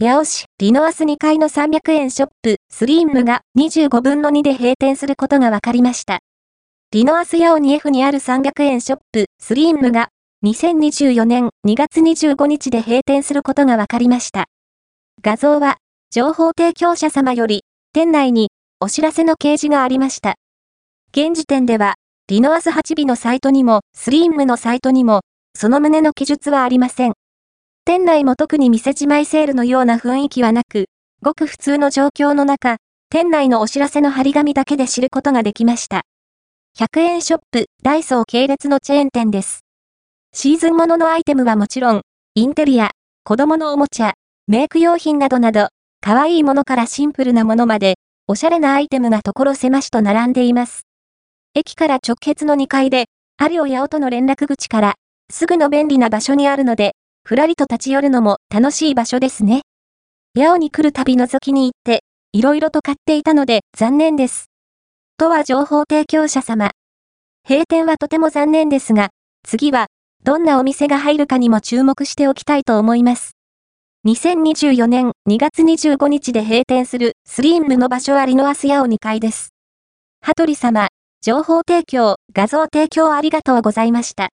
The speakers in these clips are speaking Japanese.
八尾市、リノアス2階の300円ショップ、スリームが25分の2で閉店することが分かりました。リノアス八尾に F にある300円ショップ、スリームが2024年2月25日で閉店することが分かりました。画像は、情報提供者様より、店内にお知らせの掲示がありました。現時点では、リノアス8尾のサイトにも、スリームのサイトにも、その旨の記述はありません。店内も特に店じまいセールのような雰囲気はなく、ごく普通の状況の中、店内のお知らせの張り紙だけで知ることができました。100円ショップ、ダイソー系列のチェーン店です。シーズンもののアイテムはもちろん、インテリア、子供のおもちゃ、メイク用品などなど、可愛いものからシンプルなものまで、おしゃれなアイテムが所狭しと並んでいます。駅から直結の2階で、あるおやおとの連絡口から、すぐの便利な場所にあるので、ふらりと立ち寄るのも楽しい場所ですね。八尾に来るたび覗きに行って、いろいろと買っていたので残念です。とは情報提供者様。閉店はとても残念ですが、次は、どんなお店が入るかにも注目しておきたいと思います。2024年2月25日で閉店するスリームの場所はリノアスヤオ2階です。羽鳥様、情報提供、画像提供ありがとうございました。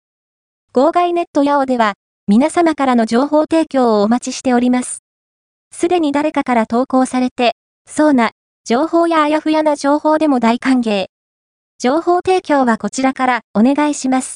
号外ネットヤオでは、皆様からの情報提供をお待ちしております。すでに誰かから投稿されて、そうな、情報やあやふやな情報でも大歓迎。情報提供はこちらからお願いします。